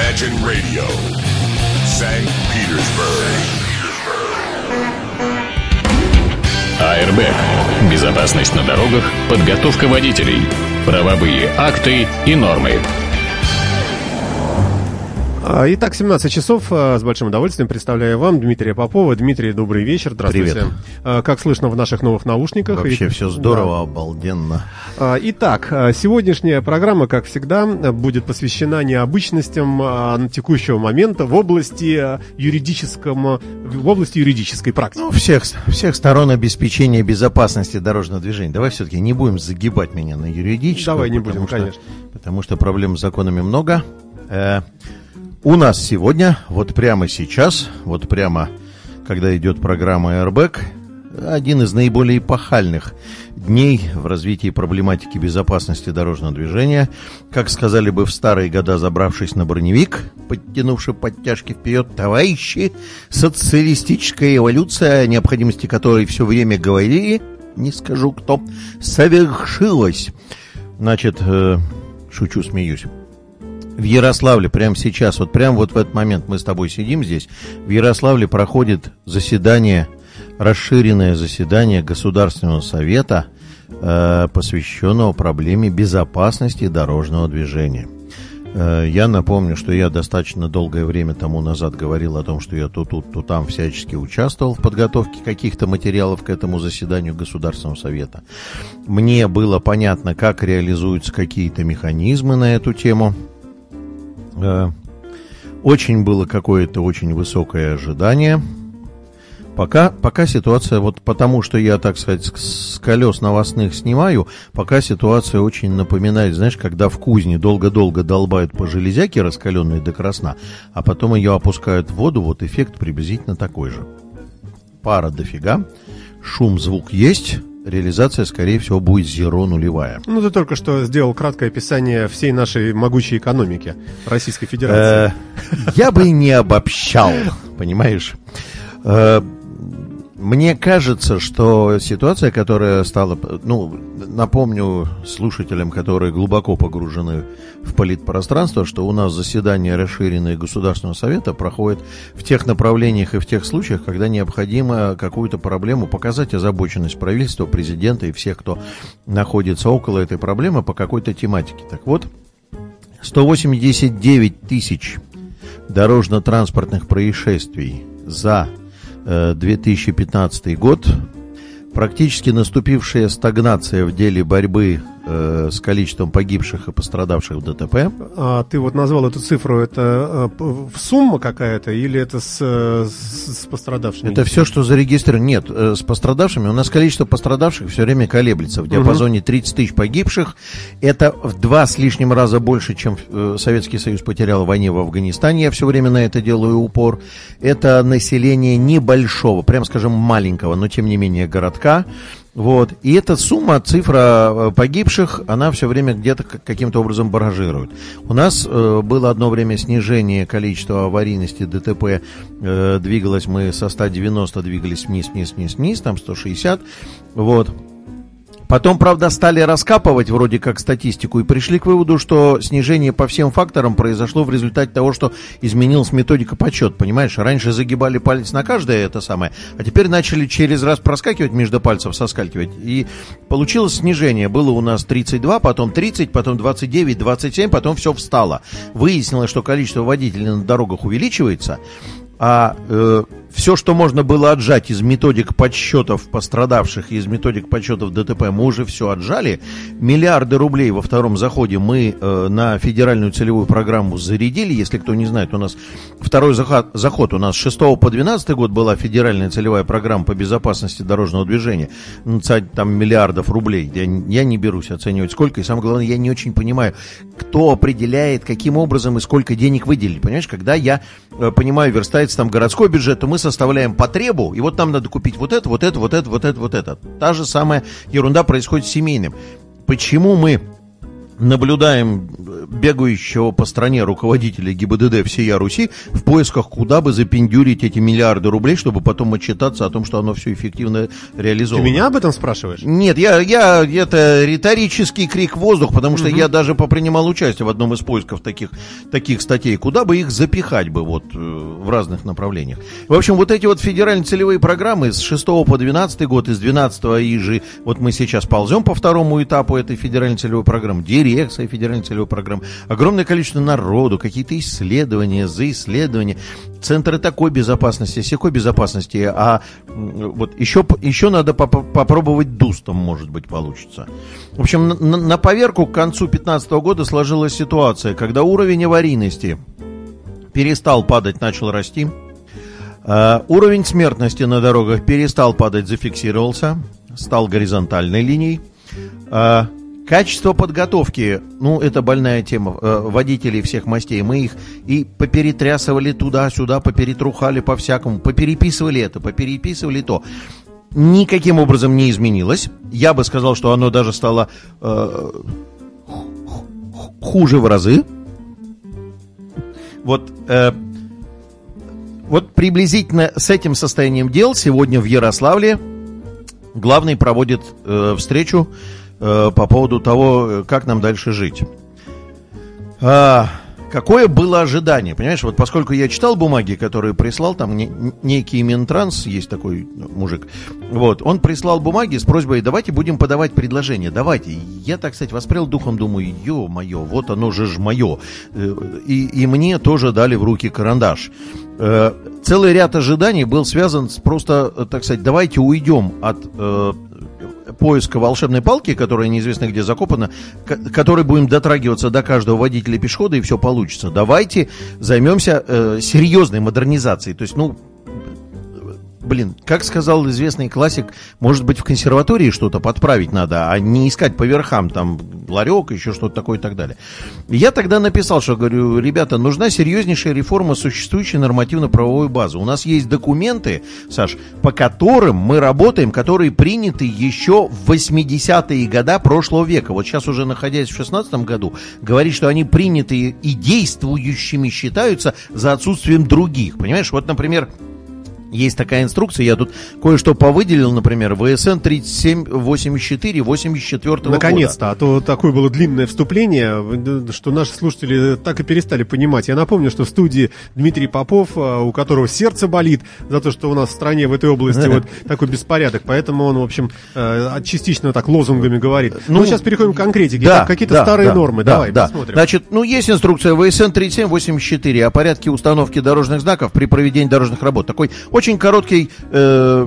Imagine Radio, St. Petersburg. АРБ. Безопасность на дорогах, подготовка водителей, правовые акты и нормы. А, Итак, 17 часов. а, С большим удовольствием представляю вам Дмитрия Попова. Дмитрий, добрый вечер. Здравствуйте. Привет. А, Как слышно в наших новых наушниках. Вообще И- все здорово, обалденно. А, Итак, сегодняшняя программа, как всегда, будет посвящена необычностям текущего момента в области юридическом, в области юридической практики. Ну, всех, всех сторон обеспечения безопасности дорожного движения. Давай все-таки не будем загибать меня на юридическую. Давай не будем, что- конечно. Потому что проблем с законами много. У нас сегодня, вот прямо сейчас, вот прямо, когда идет программа Airbag, один из наиболее эпохальных дней в развитии проблематики безопасности дорожного движения. Как сказали бы в старые года, забравшись на броневик, подтянувший подтяжки вперед, товарищи, социалистическая эволюция, о необходимости которой все время говорили, не скажу кто, совершилась. Значит, э, шучу, смеюсь. В Ярославле прямо сейчас, вот прямо вот в этот момент мы с тобой сидим здесь, в Ярославле проходит заседание, расширенное заседание Государственного совета, э, посвященного проблеме безопасности дорожного движения. Э, Я напомню, что я достаточно долгое время тому назад говорил о том, что я то тут, то там всячески участвовал в подготовке каких-то материалов к этому заседанию Государственного совета. Мне было понятно, как реализуются какие-то механизмы на эту тему. Э, Очень было какое-то очень высокое ожидание. Пока, пока ситуация, вот потому что я, так сказать, с, колес новостных снимаю, пока ситуация очень напоминает, знаешь, когда в кузне долго-долго долбают по железяке, раскаленной до красна, а потом ее опускают в воду, вот эффект приблизительно такой же. Пара дофига, шум, звук есть, реализация, скорее всего, будет зеро нулевая. Ну, ты только что сделал краткое описание всей нашей могучей экономики Российской Федерации. Э, Я бы не обобщал, понимаешь? Мне кажется, что ситуация, которая стала... Ну, напомню слушателям, которые глубоко погружены в политпространство, что у нас заседание расширенное Государственного Совета проходит в тех направлениях и в тех случаях, когда необходимо какую-то проблему показать озабоченность правительства, президента и всех, кто находится около этой проблемы по какой-то тематике. Так вот, 189 тысяч дорожно-транспортных происшествий за 2015 год, практически наступившая стагнация в деле борьбы э, с количеством погибших и пострадавших в ДТП. А ты вот назвал эту цифру, это э, сумма какая-то или это с, э, с, с пострадавшими? Это все, что зарегистрировано. Нет, э, с пострадавшими. У нас количество пострадавших все время колеблется. В диапазоне 30 тысяч погибших. Это в два с лишним раза больше, чем э, Советский Союз потерял в войне в Афганистане. Я все время на это делаю упор. Это население небольшого, прям скажем, маленького, но тем не менее городка. Вот. И эта сумма, цифра э, погибших, она все время где-то каким-то образом баражирует. У нас э, было одно время снижение количества аварийности ДТП. Э, двигалось мы со 190, двигались вниз, вниз, вниз, вниз, там 160. Вот. Потом, правда, стали раскапывать вроде как статистику и пришли к выводу, что снижение по всем факторам произошло в результате того, что изменилась методика подсчета. Понимаешь, раньше загибали палец на каждое это самое, а теперь начали через раз проскакивать между пальцев, соскакивать. И получилось снижение. Было у нас 32, потом 30, потом 29, 27, потом все встало. Выяснилось, что количество водителей на дорогах увеличивается, а все, что можно было отжать из методик подсчетов пострадавших из методик подсчетов ДТП, мы уже все отжали. Миллиарды рублей во втором заходе мы э, на федеральную целевую программу зарядили. Если кто не знает, у нас второй заход, заход у нас с 6 по 12 год была федеральная целевая программа по безопасности дорожного движения. Ну, Там миллиардов рублей. Я, я не берусь оценивать сколько. И самое главное, я не очень понимаю, кто определяет, каким образом и сколько денег выделили. Понимаешь, когда я э, понимаю, верстается там городской бюджет, то мы составляем потребу, и вот нам надо купить вот это, вот это, вот это, вот это, вот это. Та же самая ерунда происходит с семейным. Почему мы наблюдаем бегающего по стране руководителя ГИБДД всея Руси в поисках, куда бы запендюрить эти миллиарды рублей, чтобы потом отчитаться о том, что оно все эффективно реализовано. Ты меня об этом спрашиваешь? Нет, я, я это риторический крик в воздух, потому что я даже попринимал участие в одном из поисков таких, таких статей. Куда бы их запихать бы вот э, в разных направлениях. В общем, вот эти вот федеральные целевые программы с 6 по 12 год, из 12 и же, вот мы сейчас ползем по второму этапу этой федеральной целевой программы, дирекция федеральной целевой программы, огромное количество народу, какие-то исследования за исследования, центры такой безопасности, всякой безопасности, а вот еще, еще надо поп попробовать дустом, может быть, получится. В общем, на, на поверку к концу 2015 года сложилась ситуация, когда уровень аварийности перестал падать, начал расти, Uh, уровень смертности на дорогах перестал падать, зафиксировался, стал горизонтальной линией. Uh, Качество подготовки, ну, это больная тема, э, водителей всех мастей. Мы их и поперетрясывали туда-сюда, поперетрухали по-всякому, попереписывали это, попереписывали то. Никаким образом не изменилось. Я бы сказал, что оно даже стало э, хуже в разы. Вот, э, вот приблизительно с этим состоянием дел сегодня в Ярославле главный проводит э, встречу Э, по поводу того, э, как нам дальше жить. А, какое было ожидание? Понимаешь, вот поскольку я читал бумаги, которые прислал, там не, некий Минтранс, есть такой мужик, вот, он прислал бумаги с просьбой, давайте будем подавать предложения, давайте. Я, так сказать, воспрел духом, думаю, ё-моё, вот оно же ж мое. Э, и, и мне тоже дали в руки карандаш. Целый ряд ожиданий был связан с просто, так сказать, давайте уйдем от поиска волшебной палки, которая неизвестно где закопана, которой будем дотрагиваться до каждого водителя пешехода, и все получится. Давайте займемся э, серьезной модернизацией. То есть, ну, блин, как сказал известный классик, может быть, в консерватории что-то подправить надо, а не искать по верхам, там, ларек, еще что-то такое и так далее. Я тогда написал, что, говорю, ребята, нужна серьезнейшая реформа существующей нормативно-правовой базы. У нас есть документы, Саш, по которым мы работаем, которые приняты еще в 80-е годы прошлого века. Вот сейчас уже находясь в 16 году, говорит, что они приняты и действующими считаются за отсутствием других. Понимаешь, вот, например, есть такая инструкция, я тут кое-что повыделил, например, ВСН 3784 84 года. Наконец-то, а то такое было длинное вступление, что наши слушатели так и перестали понимать. Я напомню, что в студии Дмитрий Попов, а, у которого сердце болит за то, что у нас в стране в этой области вот такой беспорядок, поэтому он, в общем, э, частично так лозунгами говорит. Ну, сейчас переходим к конкретике. Да, Какие-то да, старые да, нормы, да, давай да. посмотрим. Значит, ну, есть инструкция ВСН 3784 о порядке установки дорожных знаков при проведении дорожных работ. Такой очень короткий э,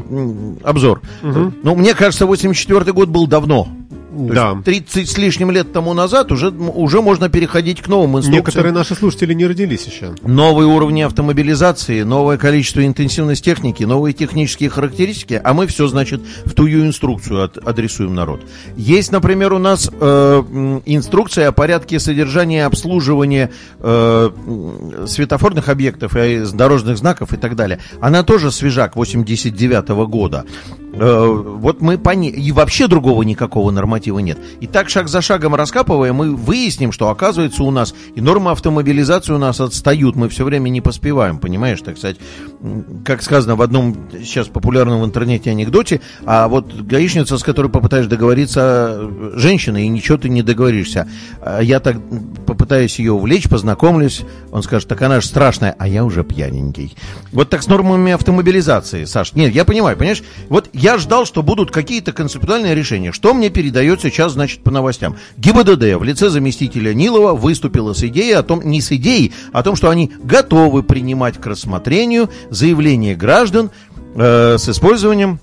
обзор. Угу. Ну, мне кажется, 84 год был давно. Да. 30 с лишним лет тому назад уже, уже можно переходить к новым инструкциям. Некоторые наши слушатели не родились еще. Новые уровни автомобилизации, новое количество интенсивность техники, новые технические характеристики, а мы все, значит, в тую инструкцию от, адресуем народ. Есть, например, у нас э, инструкция о порядке содержания и обслуживания э, светофорных объектов, и дорожных знаков и так далее. Она тоже свежак 89 -го года. Э, вот мы по ней... И вообще другого никакого норматива нет. И так шаг за шагом раскапывая, мы выясним, что оказывается у нас и нормы автомобилизации у нас отстают. Мы все время не поспеваем, понимаешь, так сказать. Как сказано в одном сейчас популярном в интернете анекдоте, а вот гаишница, с которой попытаешь договориться, женщина, и ничего ты не договоришься. А я так попытаюсь ее увлечь, познакомлюсь, он скажет, так она же страшная, а я уже пьяненький. Вот так с нормами автомобилизации, Саш. Нет, я понимаю, понимаешь? Вот я ждал, что будут какие-то концептуальные решения. Что мне передает сейчас, значит, по новостям? ГИБДД в лице заместителя Нилова выступила с идеей о том, не с идеей, а о том, что они готовы принимать к рассмотрению заявления граждан э, с использованием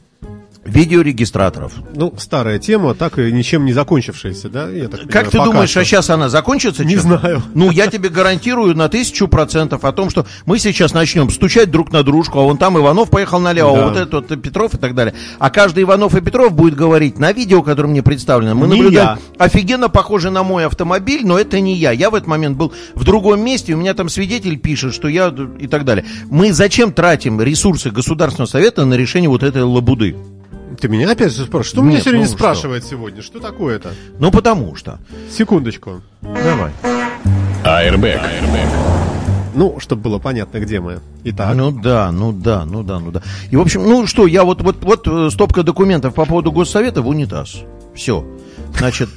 видеорегистраторов. Ну, старая тема, так и ничем не закончившаяся, да? Я так как ты думаешь, что. а сейчас она закончится? Не чем? знаю. Ну, я тебе гарантирую на тысячу процентов о том, что мы сейчас начнем стучать друг на дружку, а вон там Иванов поехал налево, да. а вот этот вот Петров и так далее. А каждый Иванов и Петров будет говорить на видео, которое мне представлено. Мы не наблюдаем я. офигенно похоже на мой автомобиль, но это не я. Я в этот момент был в другом месте, у меня там свидетель пишет, что я и так далее. Мы зачем тратим ресурсы Государственного совета на решение вот этой лабуды? Ты меня опять же спрашиваешь? Что меня Нет, сегодня не ну спрашивает сегодня? Что такое-то? Ну, потому что. Секундочку. Давай. Airbag. Ну, чтобы было понятно, где мы. Итак. Ну да, ну да, ну да, ну да. И, в общем, ну что, я вот, вот, вот э, стопка документов по поводу Госсовета в унитаз. Все. Значит,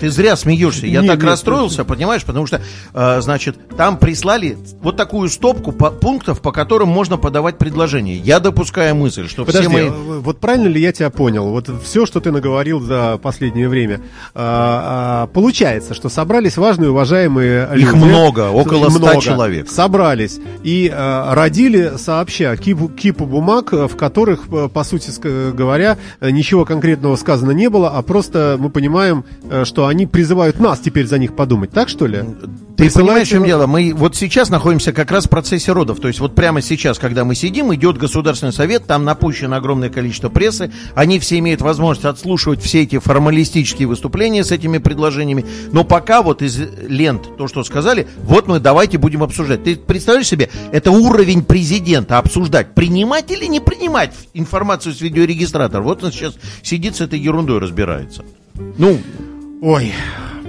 ты зря смеешься. Я Нет, так нет, расстроился, понимаешь, потому что, э, значит, там прислали вот такую стопку по- пунктов, по которым можно подавать предложение. Я допускаю мысль, что Подожди, все мои... э, вот правильно ли я тебя понял? Вот все, что ты наговорил за последнее время, а, а, получается, что собрались важные, уважаемые Их люди. много, около ста Много. человек. Собрались и а, родили сообща кипу, кипу бумаг, э, в которых, э, по сути говоря, э, ничего конкретного сказано не было, а просто мы понимаем, э, что они призывают нас теперь за них подумать. Так что ли? Ты Присылайте понимаешь, в чем дело? Мы вот сейчас находимся как раз в процессе родов. То есть вот прямо сейчас, когда мы сидим, идет Государственный совет, там напущено огромное количество прессы. Они все имеют возможность отслушивать все эти формалистические выступления с этими предложениями. Но пока вот из лент то, что сказали, вот мы давайте будем обсуждать. Ты представляешь себе, это уровень президента обсуждать, принимать или не принимать информацию с видеорегистратора. Вот он сейчас сидит с этой ерундой разбирается. Ну, Ой,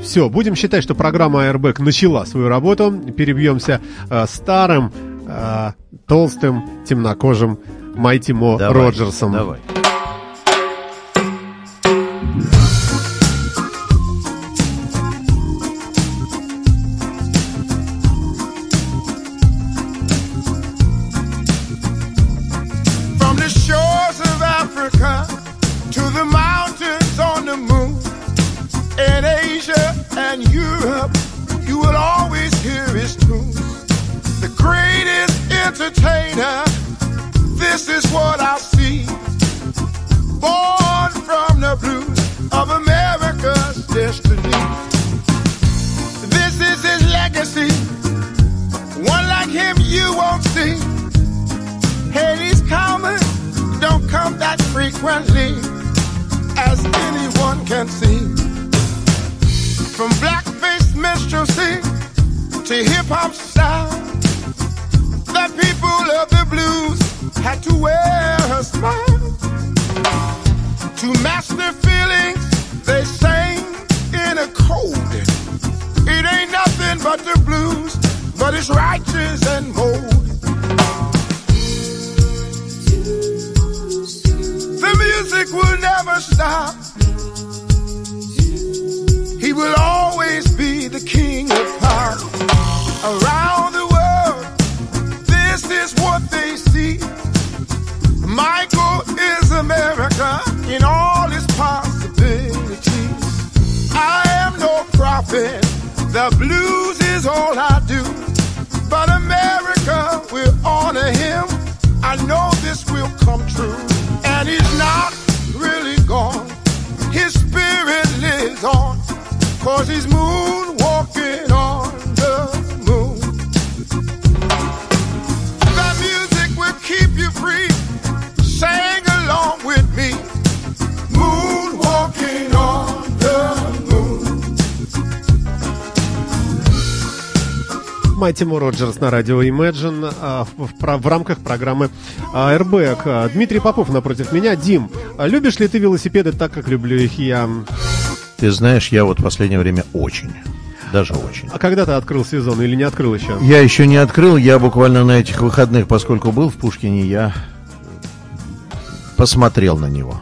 все, будем считать, что программа Airbag начала свою работу. Перебьемся э, старым, э, толстым, темнокожим Майти Мо давай, Роджерсом. Давай. But it's righteous and bold. The music will never stop. He will always be the king of pop. Around the world, this is what they see. Michael is America in all its possibilities. I am no prophet, the blues is all I do. Will honor him. I know this will come true. And he's not really gone. His spirit lives on. Cause he's moonwalking Майти Мо Роджерс на радио Imagine а, в, в в рамках программы Airbag. А, Дмитрий Попов напротив меня. Дим, а любишь ли ты велосипеды так, как люблю их я? Ты знаешь, я вот в последнее время очень, даже очень. А когда ты открыл сезон или не открыл еще? Я еще не открыл, я буквально на этих выходных, поскольку был в Пушкине, я посмотрел на него.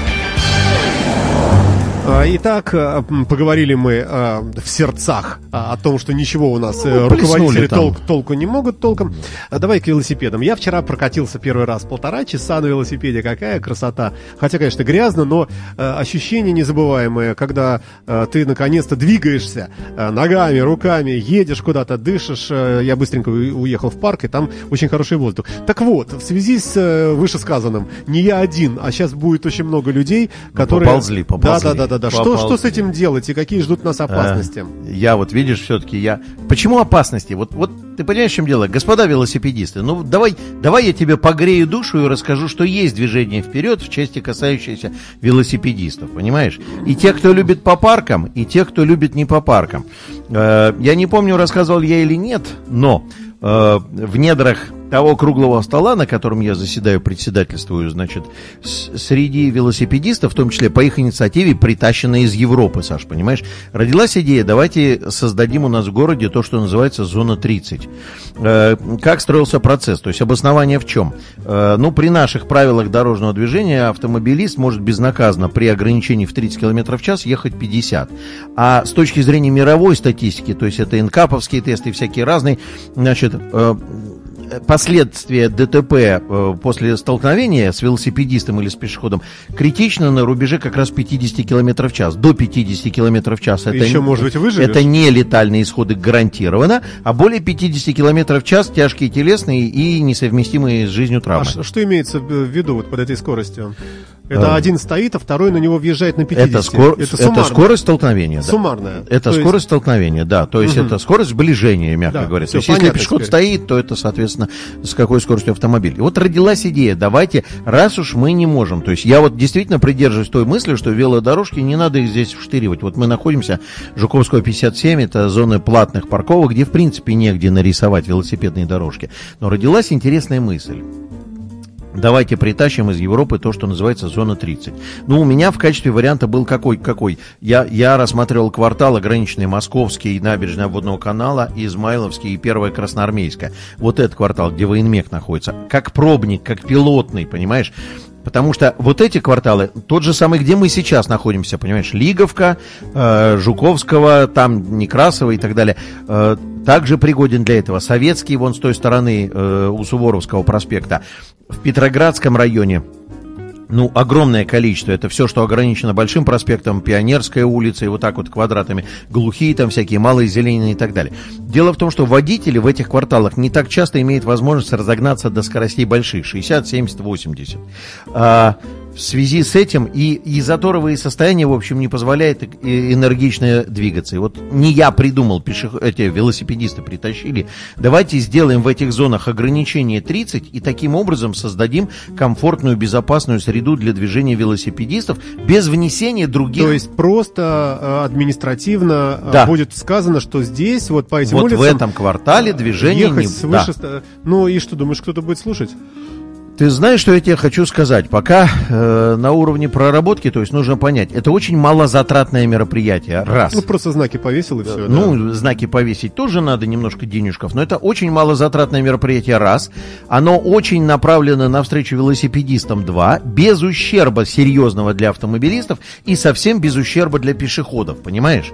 А, Итак, а, поговорили мы а, в сердцах о том, что ничего у нас э, Ну, руководители плеснули там. толк- толку не могут толком. Давай к велосипедам. Я вчера прокатился первый раз полтора часа на велосипеде. Какая красота. Хотя, конечно, грязно, но э, ощущение незабываемое, когда э, ты наконец-то двигаешься э, ногами, руками, едешь куда-то, дышишь. Э, Я быстренько уехал в парк, и там очень хороший воздух. Так вот, в связи с э, вышесказанным, не я один, а сейчас будет очень много людей, которые... поползли, поползли. Да, да, да, Да-да-да. Что, попал. что с этим делать и какие ждут нас опасности? А, я вот, видишь, все-таки я... Почему опасности? Вот, вот ты понимаешь, в чем дело? Господа велосипедисты, ну давай, давай я тебе погрею душу и расскажу, что есть движение вперед в части, касающейся велосипедистов, понимаешь? И те, кто любит по паркам, и те, кто любит не по паркам. Э, я не помню, рассказывал я или нет, но э, в недрах того круглого стола, на котором я заседаю, председательствую, значит, среди велосипедистов, в том числе по их инициативе, притащенные из Европы, Саш, понимаешь, родилась идея, давайте создадим у нас в городе то, что называется зона 30. Э, как строился процесс? То есть обоснование в чем? Э, ну, при наших правилах дорожного движения автомобилист может безнаказанно при ограничении в 30 км в час ехать 50. А с точки зрения мировой статистики, то есть это инкаповские тесты всякие разные, значит, э, последствия ДТП э, после столкновения с велосипедистом или с пешеходом критично на рубеже как раз 50 км в час. До 50 км в час. Ты еще, может быть, выживешь? Это не летальные исходы гарантированно, а более 50 км в час тяжкие телесные и несовместимые с жизнью А травмы. ш- что имеется в виду вот под этой скоростью? Это А. один стоит, а второй на него въезжает на 50. Это, скор- это суммарно. скорость столкновения. да. Суммарная. Это То есть- скорость столкновения, да. То есть это скорость сближения, мягко Да, говоря. То есть если пешеход теперь. стоит, то это, соответственно, с какой скоростью автомобиль. И вот родилась идея, давайте, раз уж мы не можем. То есть я вот действительно придерживаюсь той мысли, что велодорожки не надо их здесь вштыривать. Вот мы находимся, Жуковского 57, это зоны платных парковок, где в принципе негде нарисовать велосипедные дорожки. Но родилась интересная мысль. Давайте притащим из Европы то, что называется зона 30. Ну, у меня в качестве варианта был какой? какой? Я, я рассматривал квартал ограниченный Московский, набережная Водного канала, Измайловский и Первая Красноармейская. Вот этот квартал, где военмех находится. Как пробник, как пилотный, понимаешь? Потому что вот эти кварталы, тот же самый, где мы сейчас находимся, понимаешь, Лиговка, э, Жуковского, там Некрасова и так далее, э, также пригоден для этого. Советский, вон с той стороны, э, у Суворовского проспекта. В Петроградском районе ну, огромное количество. Это все, что ограничено Большим проспектом, Пионерская улица и вот так вот квадратами. Глухие там всякие, малые зеленые и так далее. Дело в том, что водители в этих кварталах не так часто имеют возможность разогнаться до скоростей больших, 60, 70, 80. А, в связи с этим и, и заторовые состояния, в общем, не позволяет э, энергично двигаться. И вот не я придумал, пешеход, эти велосипедисты притащили. Давайте сделаем в этих зонах ограничение 30 и таким образом создадим комфортную, безопасную среду для движения велосипедистов без внесения других... То есть просто э, административно э, Да. будет сказано, что здесь, вот по этим вот улицам... в этом квартале движение ехать не... свыше... Да. Ну и что, думаешь, кто-то будет слушать? Ты знаешь, что я тебе хочу сказать? Пока э, на уровне проработки, то есть нужно понять, это очень малозатратное мероприятие, раз. Ну, просто знаки повесил и все. Ну, знаки повесить тоже надо немножко денежков, но это очень малозатратное мероприятие, раз. Оно очень направлено навстречу велосипедистам, два. Без ущерба серьезного для автомобилистов и совсем без ущерба для пешеходов, понимаешь?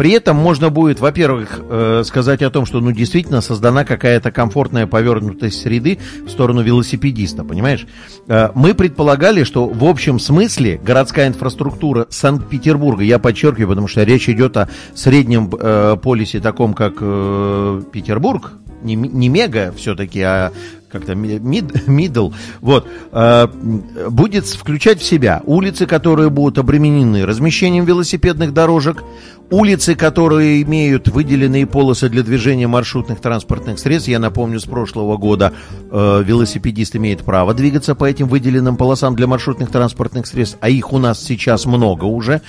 При этом можно будет, во-первых, э, сказать о том, что ну действительно создана какая-то комфортная повернутость среды в сторону велосипедиста, понимаешь? Э, мы предполагали, что в общем смысле городская инфраструктура Санкт-Петербурга, я подчеркиваю, потому что речь идет о среднем э, полисе таком, как Петербург, не, не мега все-таки, а как-то ми- мид, middle, вот, э, будет включать в себя улицы, которые будут обременены размещением велосипедных дорожек, улицы, которые имеют выделенные полосы для движения маршрутных транспортных средств. Я напомню, с прошлого года э, велосипедист имеет право двигаться по этим выделенным полосам для маршрутных транспортных средств, а их у нас сейчас много уже.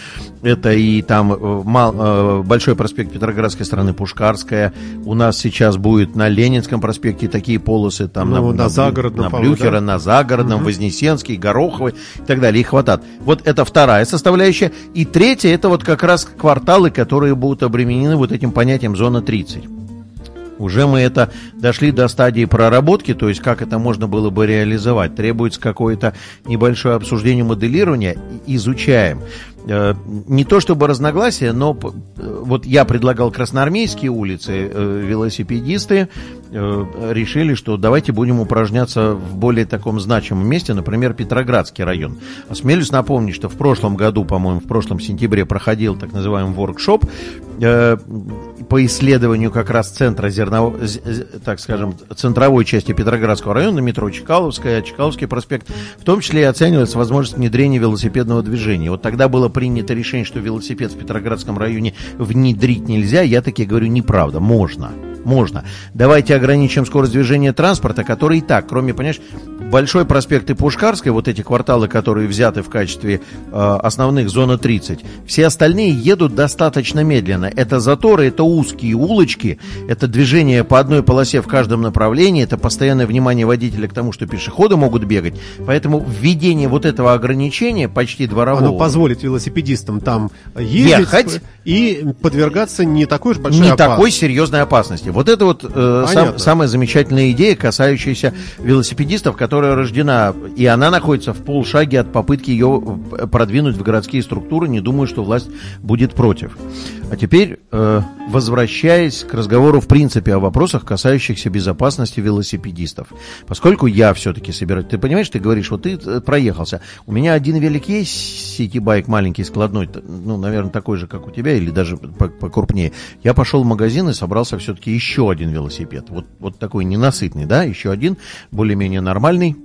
Это и там э, мал- э, Большой проспект Петроградской стороны, Пушкарская. У нас сейчас будет на Ленинском проспекте такие полосы, там Ну, на Блю- Загородном, на Блюхера, да? на Загородном, Вознесенский, Гороховый и так далее. Их хватает. Вот это вторая составляющая. И третья, это вот как раз кварталы, которые будут обременены вот этим понятием зона 30. Уже мы это дошли до стадии проработки, то есть как это можно было бы реализовать. Требуется какое-то небольшое обсуждение моделирования. Изучаем. Э, Не то чтобы разногласия, но вот я предлагал красноармейские улицы, э, велосипедисты э, решили, что давайте будем упражняться в более таком значимом месте, например, Петроградский район. Осмелюсь напомнить, что в прошлом году, по-моему, в прошлом сентябре проходил так называемый воркшоп по исследованию как раз центра зернового, так скажем, центровой части Петроградского района, метро Чкаловская, Чкаловский проспект, в том числе и оценивается возможность внедрения велосипедного движения. Вот тогда было принято решение, что велосипед в Петроградском районе внедрить нельзя, я таки говорю, неправда, можно. Можно. Давайте ограничим скорость движения транспорта, который и так, кроме, понимаешь, Большой проспект и Пушкарской, вот эти кварталы, которые взяты в качестве э, основных зона 30, все остальные едут достаточно медленно. Это заторы, это узкие улочки, это движение по одной полосе в каждом направлении, это постоянное внимание водителя к тому, что пешеходы могут бегать. Поэтому введение вот этого ограничения почти дворового... Оно позволит велосипедистам там ездить Ехать. и подвергаться не такой уж большой не опасности. такой серьезной опасности. Вот это вот э, сам- самая замечательная идея, касающаяся велосипедистов, которая рождена, и она находится в полшаге от попытки ее э, продвинуть в городские структуры. Не думаю, что власть будет против. А теперь, э, возвращаясь к разговору в принципе о вопросах, касающихся безопасности велосипедистов. Поскольку я все-таки собираю... Ты понимаешь, ты говоришь, вот ты э, проехался. У меня один велик есть, сити-байк маленький, складной, ну, наверное, такой же, как у тебя, или даже по- покрупнее. Я пошел в магазин и собрался все-таки еще один велосипед. Вот, вот такой ненасытный, да, еще один, более-менее нормальный.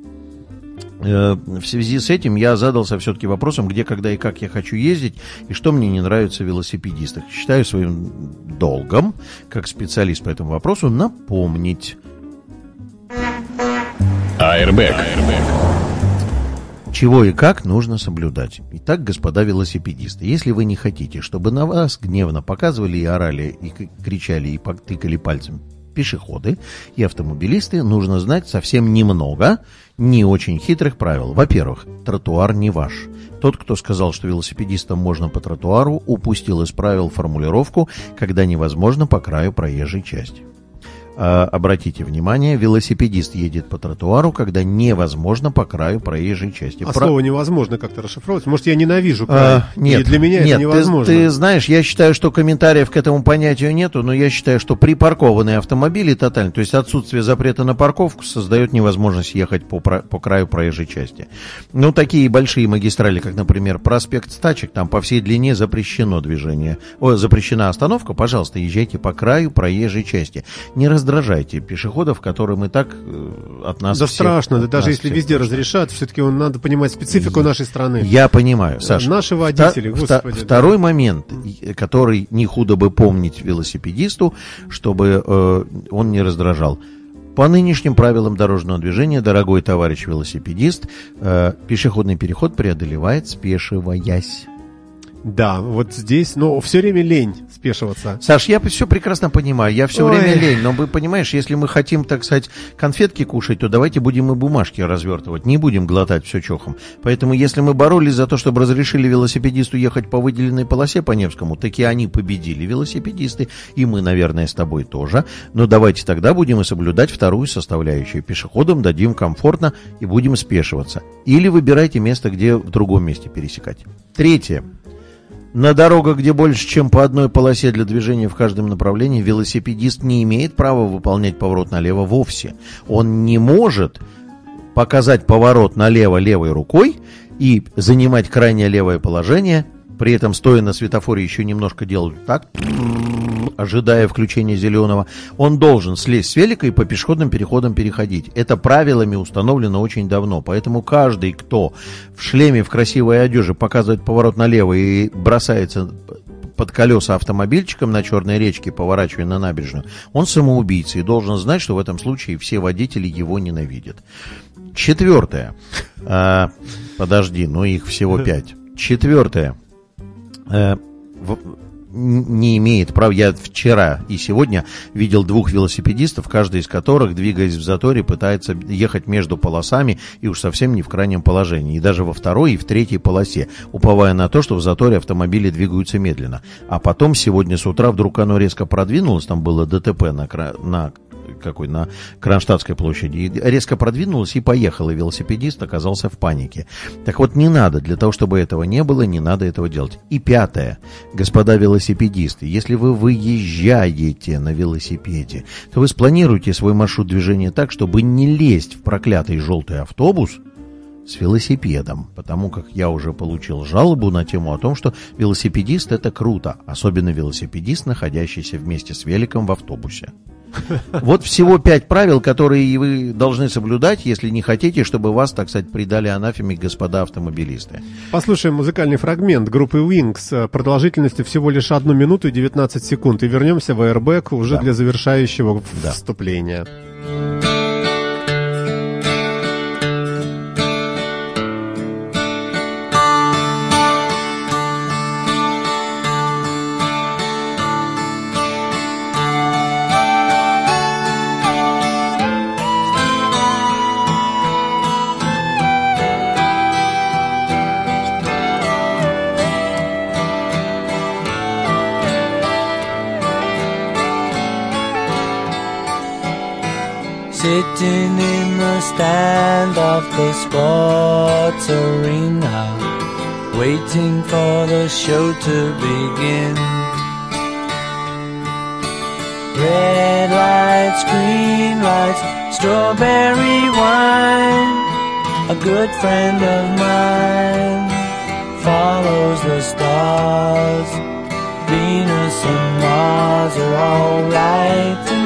Э, В связи с этим я задался все-таки вопросом, где, когда и как я хочу ездить, и что мне не нравится в велосипедистах. Считаю своим долгом, как специалист по этому вопросу, напомнить. Airbag. Чего и как нужно соблюдать. Итак, господа велосипедисты, если вы не хотите, чтобы на вас гневно показывали и орали, и кричали, и тыкали пальцем пешеходы и автомобилисты, нужно знать совсем немного не очень хитрых правил. Во-первых, тротуар не ваш. Тот, кто сказал, что велосипедистам можно по тротуару, упустил из правил формулировку, когда невозможно по краю проезжей части. А, обратите внимание, велосипедист едет по тротуару, когда невозможно по краю проезжей части. А Про- слово невозможно как-то расшифровать. Может, я ненавижу край. а, нет, И для меня нет, это ты- невозможно. Ты, знаешь, я считаю, что комментариев к этому понятию нету, но я считаю, что припаркованные автомобили тотально, то есть отсутствие запрета на парковку создает невозможность ехать по, по краю проезжей части. Ну, такие большие магистрали, как, например, проспект Стачек, там по всей длине запрещено движение, о, запрещена остановка, пожалуйста, езжайте по краю проезжей части. Не раздражайте пешеходов, которым и так э, от нас Да всех- страшно, да даже если везде страшно. разрешат, все-таки надо понимать специфику нашей страны. Я понимаю, Саша. Наши водители, вта- господи, да. Второй момент, и- который не худо бы помнить велосипедисту, чтобы э, он не раздражал. По нынешним правилам дорожного движения, дорогой товарищ велосипедист, э, пешеходный переход преодолевает спешиваясь. Да, вот здесь, но все время лень спешиваться. Саш, я все прекрасно понимаю, я все Ой. время лень, но вы понимаешь, если мы хотим, так сказать, конфетки кушать, то давайте будем и бумажки развертывать, не будем глотать все чохом. Поэтому если мы боролись за то, чтобы разрешили велосипедисту ехать по выделенной полосе по Невскому, так и они победили, велосипедисты, и мы, наверное, с тобой тоже. Но давайте тогда будем и соблюдать вторую составляющую. Пешеходам дадим комфортно и будем спешиваться. Или выбирайте место, где в другом месте пересекать. Третье. На дорогах, где больше, чем по одной полосе для движения в каждом направлении, велосипедист не имеет права выполнять поворот налево вовсе. Он не может показать поворот налево левой рукой и занимать крайне левое положение, при этом стоя на светофоре еще немножко делать так, ожидая включения зеленого, он должен слезть с велика и по пешеходным переходам переходить. Это правилами установлено очень давно, поэтому каждый, кто в шлеме в красивой одежде показывает поворот налево и бросается под колеса автомобильчиком на Черной речке, поворачивая на набережную, он самоубийца и должен знать, что в этом случае все водители его ненавидят. Четвертое. А, подожди, ну их всего пять. Четвертое. Э, в- не имеет права. Я вчера и сегодня видел двух велосипедистов, каждый из которых, двигаясь в заторе, пытается ехать между полосами и уж совсем не в крайнем положении. И даже во второй и в третьей полосе, уповая на то, что в заторе автомобили двигаются медленно. А потом сегодня с утра вдруг оно резко продвинулось, там было ДТП на, на какой, на Кронштадтской площади, резко продвинулась и поехала, и велосипедист оказался в панике. Так вот, не надо, для того, чтобы этого не было, не надо этого делать. И пятое, господа велосипедисты, если вы выезжаете на велосипеде, то вы спланируете свой маршрут движения так, чтобы не лезть в проклятый желтый автобус, с велосипедом, потому как я уже получил жалобу на тему о том, что велосипедист это круто, особенно велосипедист, находящийся вместе с великом в автобусе. Вот всего пять правил, которые вы должны соблюдать, если не хотите, чтобы вас, так сказать, придали анафеме господа автомобилисты. Послушаем музыкальный фрагмент группы Wings продолжительностью всего лишь одну минуту и 19 секунд. И вернемся в Airbag уже Да. для завершающего Да. вступления. Stand of the sports arena, waiting for the show to begin. Red lights, green lights, strawberry wine. A good friend of mine follows the stars. Venus and Mars are alright.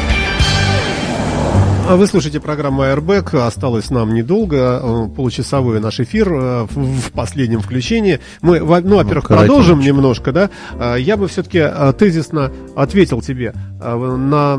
А Вы слушаете программу Airbag. Осталось нам недолго, э, получасовой наш эфир э, в последнем включении. Мы, во- ну, во-первых, коротенько. продолжим немножко, да. А, Я бы все-таки тезисно ответил тебе э, на,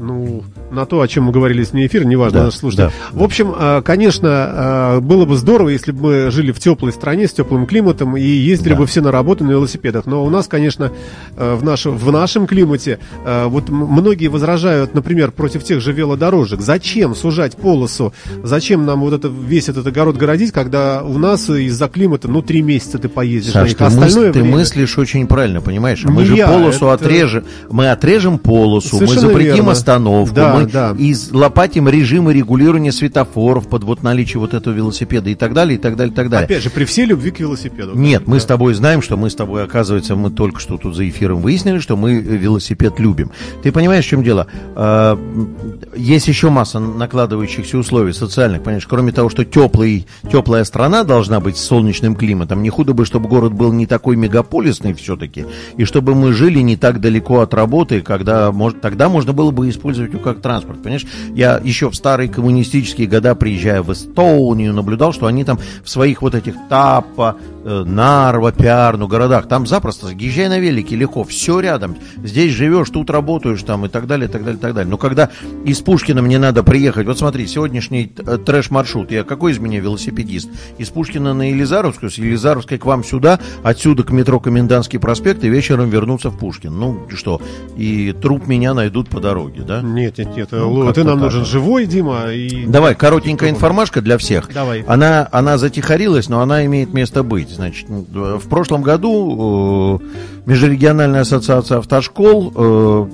ну, на то, о чем мы говорили с вне эфира, неважно, Да, наш слушатель. да. В общем, э, конечно, э, было бы здорово, если бы мы жили в теплой стране с теплым климатом и ездили Да. бы все на работу на велосипедах. Но у нас, конечно, э, в, нашем в нашем климате э, вот многие возражают, например, против тех же велодорожек. Зачем сужать полосу? Зачем нам вот это, весь этот огород городить, когда у нас из-за климата, ну, три месяца ты поездишь на Саш, них, ты, а остальное мыс- ты мыслишь очень правильно, понимаешь? Мы Не же я, полосу это- отрежем, мы отрежем полосу, мы Совершенно запретим верно. остановку, Да, мы да. излопатим режимы регулирования светофоров под вот наличие вот этого велосипеда и так далее, и так далее, и так далее. Опять же, при всей любви к велосипеду. Нет, мы Да. с тобой знаем, что мы с тобой, оказывается, мы только что тут за эфиром выяснили, что мы э, велосипед любим. Ты понимаешь, в чем дело? А, м, Есть еще масса накладывающихся условий социальных, понимаешь? Кроме того, что теплый, теплая страна должна быть с солнечным климатом, не худо бы, чтобы город был не такой мегаполисный все-таки, и чтобы мы жили не так далеко от работы, когда, может, тогда можно было бы использовать его как транспорт, понимаешь? Я еще в старые коммунистические года, приезжая в Эстонию, наблюдал, что они там в своих вот этих Тапа, Нарва, Пиарну, городах, там запросто, езжай на велике, легко, все рядом, здесь живешь, тут работаешь там и так далее, и так далее, и так далее. Но когда из Пушкина мне надо приехать, вот смотри, сегодняшний э, трэш-маршрут, я какой из меня велосипедист? Из Пушкина на Елизаровскую, с Елизаровской к вам сюда, отсюда к метро Комендантский проспект и вечером вернуться в Пушкин. Ну что, и труп меня найдут по дороге, да? Нет, нет, нет. Ну, ты нам так нужен живой, Дима. И... Давай, коротенькая информашка для всех. Давай. Она, она затихарилась, но она имеет место быть. Значит, э, в прошлом году э, Межрегиональная ассоциация автошкол, э,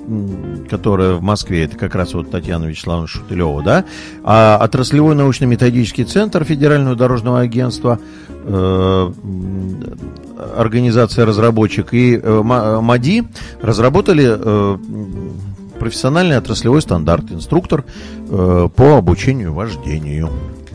которая в Москве, это как раз вот Татьяна Вячеславовна Шутылева, да, а отраслевой научно-методический центр Федерального дорожного агентства, э, организация разработчик и Ма- МАДИ разработали профессиональный отраслевой стандарт, инструктор по обучению вождению.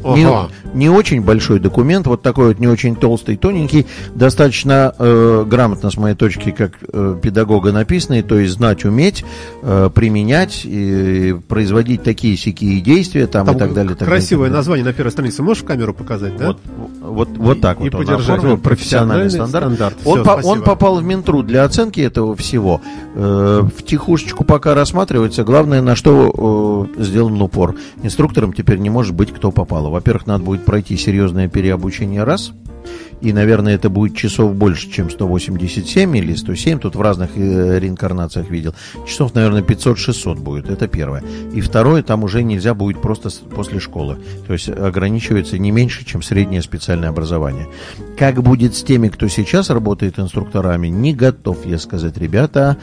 Не, не очень большой документ, вот такой вот не очень толстый, тоненький, достаточно э, грамотно с моей точки как э, педагога написанный, то есть знать, уметь, э, применять, и производить такие сякие действия там, Там и так далее. и так красивое и так далее. название на первой странице. Можешь в камеру показать, да? Вот, вот, вот так И вот он подержать. оформил Вот, профессиональный стандарт. стандарт. Он, Всё, по- он попал в Минтруд для оценки этого всего. Э, в тихушечку пока рассматривается. Главное, на что э, сделан упор. Инструктором теперь не может быть кто попало. Во-первых, надо будет пройти серьезное переобучение раз. И, наверное, это будет часов больше, чем 187 или 107. Тут в разных э, реинкарнациях видел. Часов, наверное, 500-600 будет. Это первое. И второе, там уже нельзя будет просто после школы. То есть ограничивается не меньше, чем среднее специальное образование. Как будет с теми, кто сейчас работает инструкторами, не готов я сказать, ребята.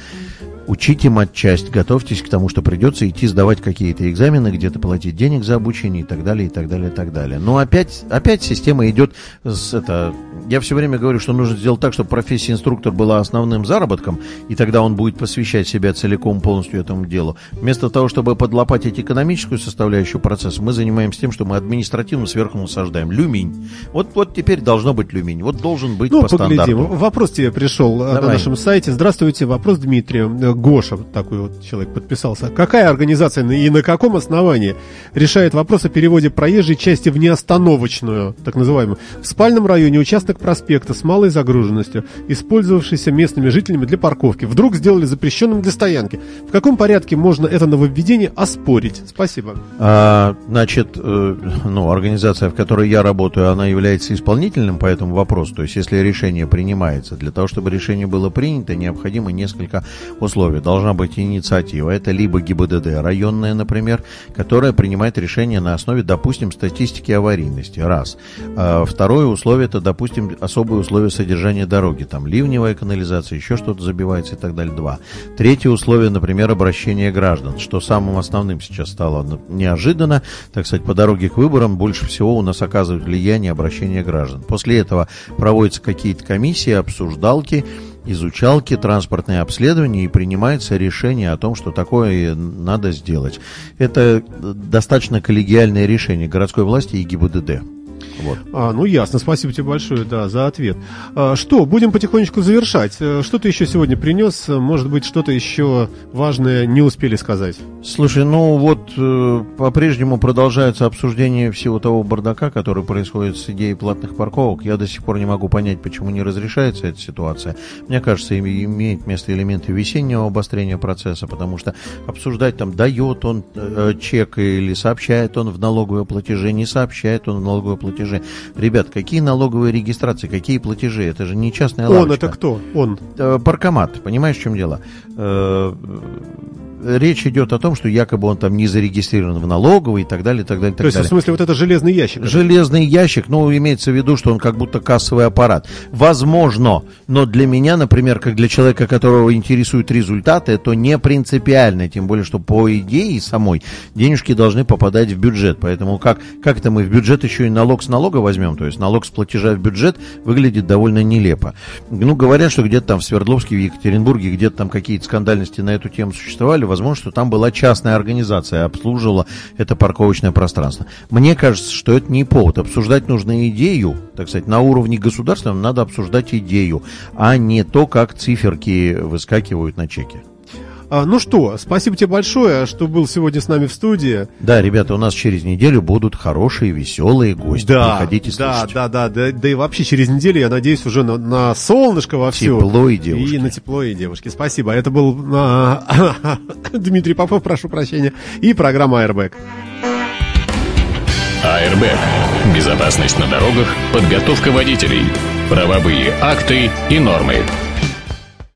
Учите матчасть, готовьтесь к тому, что придется идти сдавать какие-то экзамены, где-то платить денег за обучение и так далее, и так далее, и так далее. Но опять, опять система идет с это... Я все время говорю, что нужно сделать так, чтобы профессия инструктор была основным заработком, и тогда он будет посвящать себя целиком полностью этому делу. Вместо того, чтобы подлопатить экономическую составляющую процесса, мы занимаемся тем, что мы административно сверху насаждаем. Люминь. Вот, вот теперь должно быть люминь. Вот должен быть Ну, по поглядим. стандарту. Вопрос тебе пришел э, на Давай. нашем сайте. Здравствуйте, вопрос Дмитрию. Гоша, такой вот человек подписался. Какая организация и на каком основании решает вопрос о переводе проезжей части в неостановочную, так называемую, в спальном районе участок проспекта с малой загруженностью, использовавшийся местными жителями для парковки, вдруг сделали запрещенным для стоянки? В каком порядке можно это нововведение оспорить? Спасибо. А, значит, э, ну, организация, в которой я работаю, она является исполнительным по этому вопросу. То есть, если решение принимается, для того, чтобы решение было принято, необходимо несколько условий. Должна быть инициатива. Это либо ГИБДД районная, например, которая принимает решение на основе, допустим, статистики аварийности. Раз. А, второе условие, это, допустим, особые условия содержания дороги. Там ливневая канализация, еще что-то забивается и так далее. Два. Третье условие, например, обращение граждан, что самым основным сейчас стало неожиданно, так сказать, по дороге к выборам больше всего у нас оказывает влияние обращения граждан. После этого проводятся какие-то комиссии, обсуждалки, изучалки, транспортные обследования и принимается решение о том, что такое надо сделать. Это достаточно коллегиальное решение городской власти и ГИБДД. Вот. А, ну ясно, спасибо тебе большое, да, за ответ. А, что, будем потихонечку завершать. Э, Что ты еще сегодня принес? Может быть, что-то еще важное не успели сказать? Слушай, ну вот э, по-прежнему продолжается обсуждение всего того бардака, который происходит с идеей платных парковок. Я до сих пор не могу понять, почему не разрешается эта ситуация. Мне кажется, им- имеет место элементы весеннего обострения процесса, потому что обсуждать там, дает он э, чек или сообщает он в налоговые платежи, не сообщает он в налоговые платежи. Ребят, какие налоговые регистрации, какие платежи? Это же не частная Он лавочка. это кто? Он. Э, Паркомат, понимаешь, в чем дело? Речь идет о том, что якобы он там не зарегистрирован в налоговой и так далее, и так далее, и так То есть, в смысле, вот это железный ящик. Железный ящик, ну, имеется в виду, что он как будто кассовый аппарат. Возможно, но для меня, например, как для человека, которого интересуют результаты, это не принципиально, тем более, что по идее самой денежки должны попадать в бюджет. Поэтому как, как это мы в бюджет еще и налог с налога возьмем, то есть налог с платежа в бюджет выглядит довольно нелепо. Ну, говорят, что где-то там в Свердловске, в Екатеринбурге, где-то там какие-то скандальности на эту тему существовали, возможно, что там была частная организация, обслуживала это парковочное пространство. Мне кажется, что это не повод. Обсуждать нужно идею, так сказать, на уровне государственном надо обсуждать идею, а не то, как циферки выскакивают на чеке. А, ну что, спасибо тебе большое, что был сегодня с нами в студии. Да, ребята, у нас через неделю будут хорошие, веселые гости. Да, Приходите да, слушать. да, да, да, да и вообще через неделю, я надеюсь, уже на, на солнышко вовсю. Тепло и девушки. И на тепло и девушки. Спасибо. Это был а, Дмитрий Попов, прошу прощения, и программа Airbag. АРБ. Безопасность на дорогах, подготовка водителей, правовые акты и нормы.